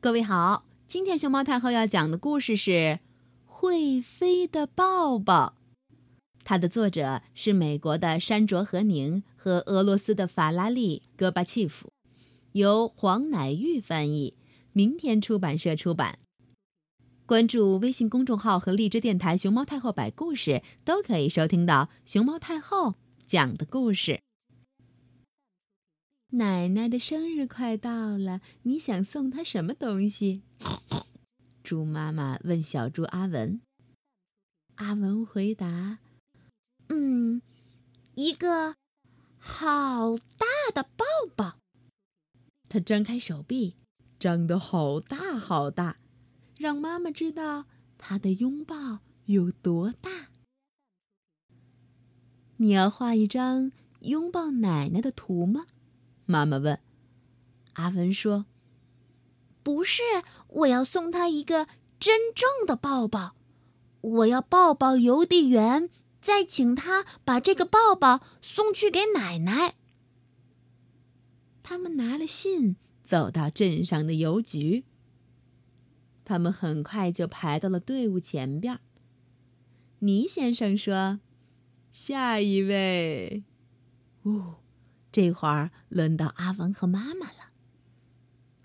各位好，今天熊猫太后要讲的故事是《会飞的抱抱》，它的作者是美国的山卓和宁和俄罗斯的法拉利戈巴契夫，由黄乃玉翻译，明天出版社出版。关注微信公众号和荔枝电台“熊猫太后摆故事”，都可以收听到熊猫太后讲的故事。奶奶的生日快到了，你想送她什么东西？猪妈妈问小猪阿文。阿文回答：“嗯，一个好大的抱抱。”他张开手臂，张得好大好大，让妈妈知道他的拥抱有多大。你要画一张拥抱奶奶的图吗？妈妈问：“阿文说，不是，我要送他一个真正的抱抱。我要抱抱邮递员，再请他把这个抱抱送去给奶奶。”他们拿了信，走到镇上的邮局。他们很快就排到了队伍前边。倪先生说：“下一位。”哦。这会儿轮到阿文和妈妈了。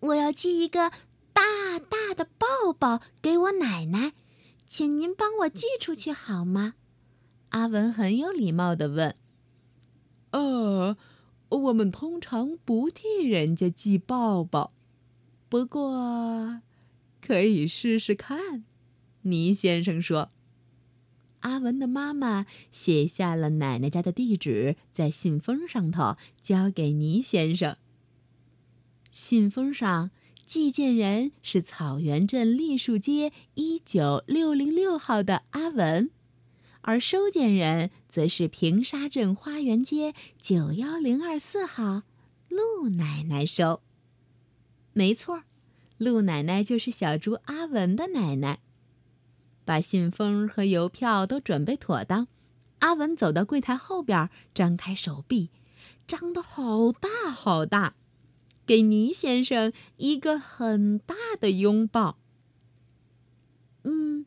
我要寄一个大大的抱抱给我奶奶，请您帮我寄出去好吗？阿文很有礼貌的问。呃，我们通常不替人家寄抱抱，不过可以试试看。倪先生说。阿文的妈妈写下了奶奶家的地址，在信封上头交给倪先生。信封上寄件人是草原镇栗树街一九六零六号的阿文，而收件人则是平沙镇花园街九幺零二四号陆奶奶收。没错，陆奶奶就是小猪阿文的奶奶。把信封和邮票都准备妥当，阿文走到柜台后边，张开手臂，张得好大好大，给倪先生一个很大的拥抱。嗯，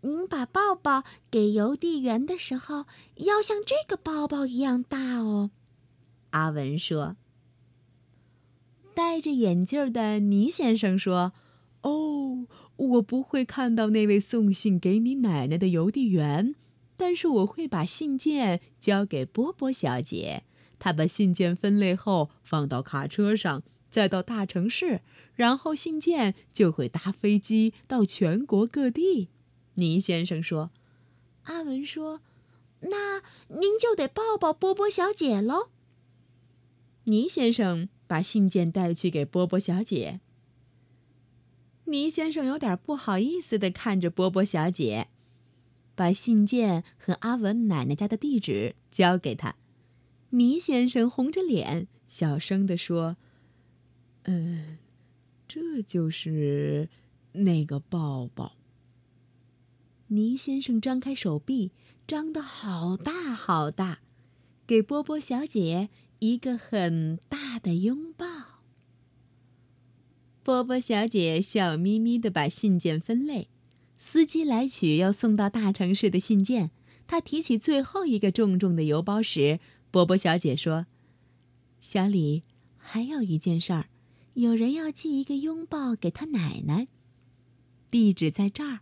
您把抱抱给邮递员的时候，要像这个抱抱一样大哦。阿文说。戴着眼镜的倪先生说：“哦。”我不会看到那位送信给你奶奶的邮递员，但是我会把信件交给波波小姐。她把信件分类后放到卡车上，再到大城市，然后信件就会搭飞机到全国各地。倪先生说：“阿文说，那您就得抱抱波波小姐喽。”倪先生把信件带去给波波小姐。倪先生有点不好意思的看着波波小姐，把信件和阿文奶奶家的地址交给他。倪先生红着脸，小声的说：“嗯，这就是那个抱抱。”倪先生张开手臂，张得好大好大，给波波小姐一个很大的拥抱。波波小姐笑眯眯地把信件分类。司机来取要送到大城市的信件。他提起最后一个重重的邮包时，波波小姐说：“小李，还有一件事儿，有人要寄一个拥抱给他奶奶，地址在这儿，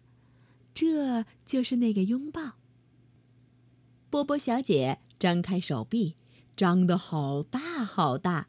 这就是那个拥抱。”波波小姐张开手臂，张得好大好大。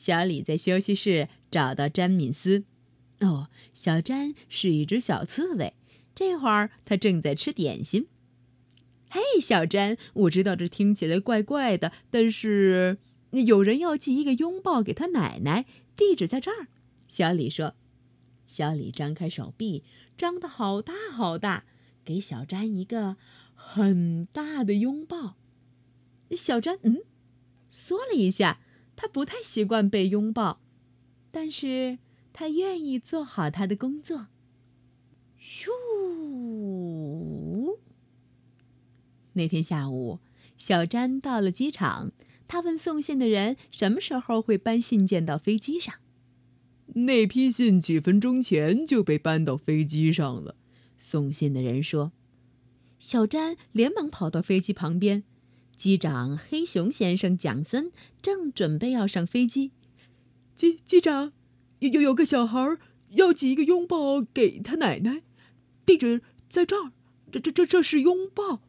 小李在休息室找到詹敏斯，哦，小詹是一只小刺猬。这会儿他正在吃点心。嘿，小詹，我知道这听起来怪怪的，但是有人要寄一个拥抱给他奶奶，地址在这儿。小李说：“小李张开手臂，张得好大好大，给小詹一个很大的拥抱。小詹嗯，缩了一下，他不太习惯被拥抱，但是他愿意做好他的工作。咻！那天下午，小詹到了机场。他问送信的人什么时候会搬信件到飞机上。那批信几分钟前就被搬到飞机上了。送信的人说。小詹连忙跑到飞机旁边，机长黑熊先生蒋森正准备要上飞机。机机长，有有有个小孩要挤一个拥抱给他奶奶，地址在这儿。这这这这是拥抱。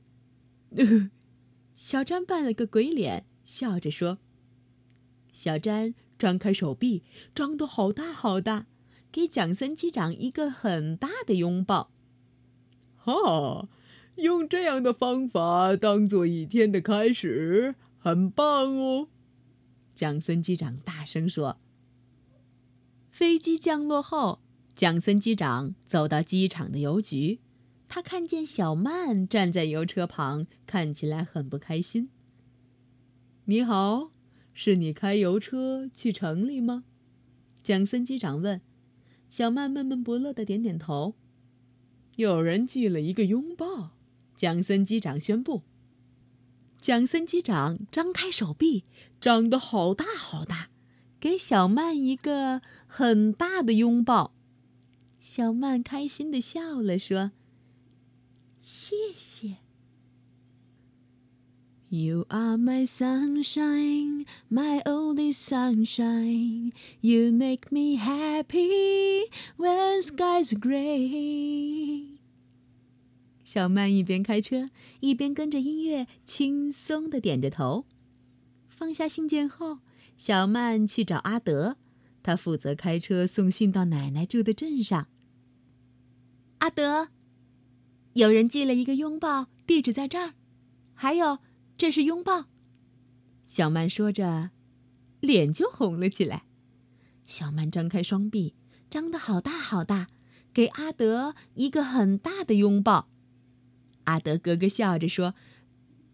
小詹扮了个鬼脸。笑着说：“小詹张开手臂，张得好大好大，给蒋森机长一个很大的拥抱。哈，用这样的方法当做一天的开始，很棒哦！”蒋森机长大声说。飞机降落后，蒋森机长走到机场的邮局，他看见小曼站在邮车旁，看起来很不开心。你好，是你开邮车去城里吗？蒋森机长问。小曼闷闷不乐的点点头。有人寄了一个拥抱，蒋森机长宣布。蒋森机长张开手臂，张得好大好大，给小曼一个很大的拥抱。小曼开心的笑了，说：“谢谢。” You are my sunshine, my only sunshine. You make me happy when skies are gray. 小曼一边开车，一边跟着音乐轻松的点着头。放下信件后，小曼去找阿德，他负责开车送信到奶奶住的镇上。阿德，有人寄了一个拥抱，地址在这儿，还有。这是拥抱，小曼说着，脸就红了起来。小曼张开双臂，张得好大好大，给阿德一个很大的拥抱。阿德咯咯笑着说：“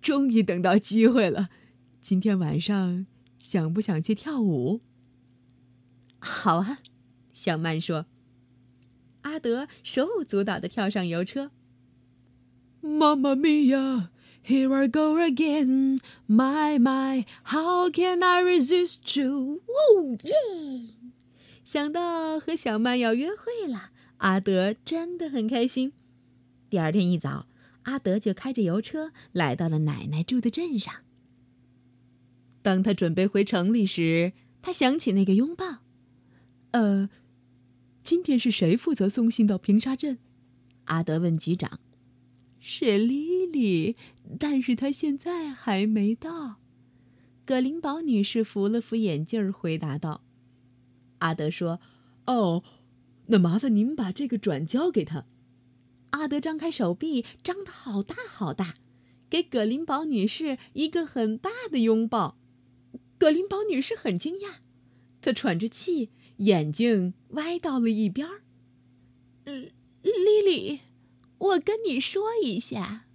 终于等到机会了，今天晚上想不想去跳舞？”“好啊。”小曼说。阿德手舞足蹈的跳上油车。妈妈咪呀！Here I go again, my my, how can I resist you? 哦耶！想到和小曼要约会了，阿德真的很开心。第二天一早，阿德就开着油车来到了奶奶住的镇上。当他准备回城里时，他想起那个拥抱。呃，今天是谁负责送信到平沙镇？阿德问局长。是莉莉，但是她现在还没到。葛林堡女士扶了扶眼镜，回答道：“阿德说，哦，那麻烦您把这个转交给他。”阿德张开手臂，张得好大好大，给葛林堡女士一个很大的拥抱。葛林堡女士很惊讶，她喘着气，眼睛歪到了一边儿。莉莉。我跟你说一下，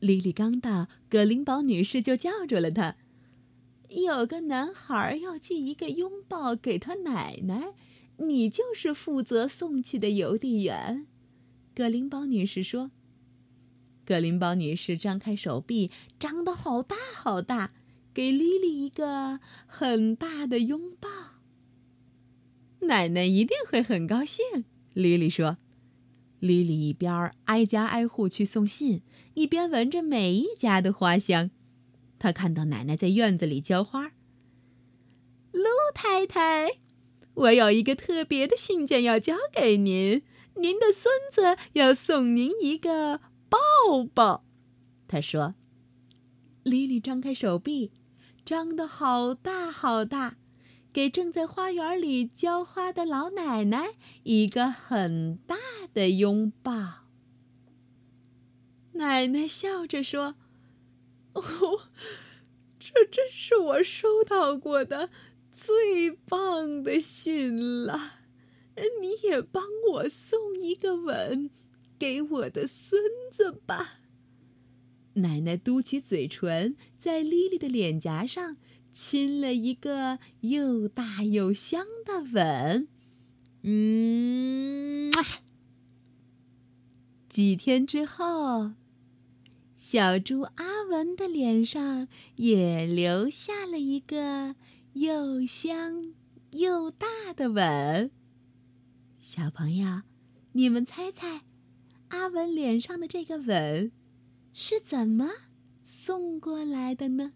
莉莉刚到，葛林堡女士就叫住了她。有个男孩要寄一个拥抱给他奶奶，你就是负责送去的邮递员。葛林堡女士说。葛林堡女士张开手臂，张得好大好大，给莉莉一个很大的拥抱。奶奶一定会很高兴，莉莉说。莉莉一边挨家挨户去送信，一边闻着每一家的花香。她看到奶奶在院子里浇花。陆太太，我有一个特别的信件要交给您，您的孙子要送您一个抱抱。他说。莉莉张开手臂，张得好大好大。给正在花园里浇花的老奶奶一个很大的拥抱。奶奶笑着说：“哦，这真是我收到过的最棒的信了。你也帮我送一个吻给我的孙子吧。奶奶嘟起嘴唇，在莉莉的脸颊上亲了一个又大又香的吻。嗯，几天之后，小猪阿文的脸上也留下了一个又香又大的吻。小朋友，你们猜猜，阿文脸上的这个吻？是怎么送过来的呢？